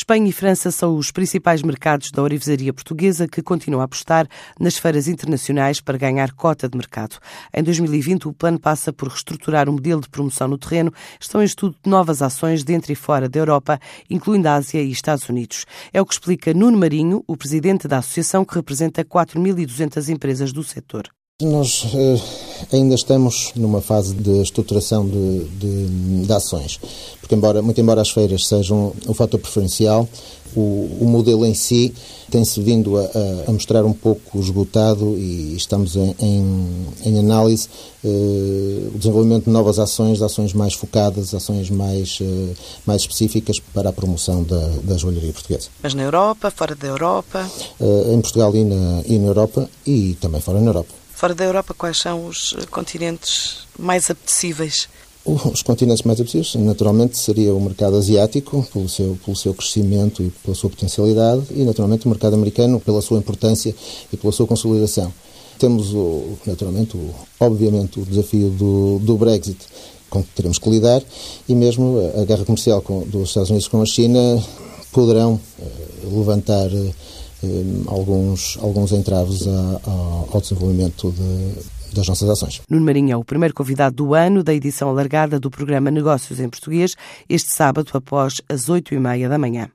Espanha e França são os principais mercados da orivesaria portuguesa que continua a apostar nas feiras internacionais para ganhar cota de mercado. Em 2020, o plano passa por reestruturar o modelo de promoção no terreno. Estão em estudo novas ações dentro e fora da Europa, incluindo a Ásia e Estados Unidos. É o que explica Nuno Marinho, o presidente da associação que representa 4.200 empresas do setor. Nós eh, ainda estamos numa fase de estruturação de, de, de, ações, porque embora, muito embora as feiras sejam um fator preferencial, o, o modelo em si tem-se vindo a, a, mostrar um pouco esgotado e estamos em, em, em análise eh, o desenvolvimento de novas ações, ações mais focadas, ações mais, eh, mais específicas para a promoção da, da joalharia portuguesa. Mas na Europa, fora da Europa? Eh, em Portugal e na, e na Europa e também fora da Europa. Fora da Europa, quais são os eh, continentes mais apetecíveis? Os continentes mais apetecíveis, naturalmente, seria o mercado asiático, pelo seu, pelo seu crescimento e pela sua potencialidade, e, naturalmente, o mercado americano, pela sua importância e pela sua consolidação. Temos, o, naturalmente, o, obviamente, o desafio do, do Brexit, com que teremos que lidar, e mesmo a guerra comercial com, dos Estados Unidos com a China poderão uh, levantar. Eh, alguns, alguns entraves a, a, ao desenvolvimento de, das nossas ações. Nuno Marinho é o primeiro convidado do ano da edição alargada do programa Negócios em Português, este sábado após as oito e meia da manhã.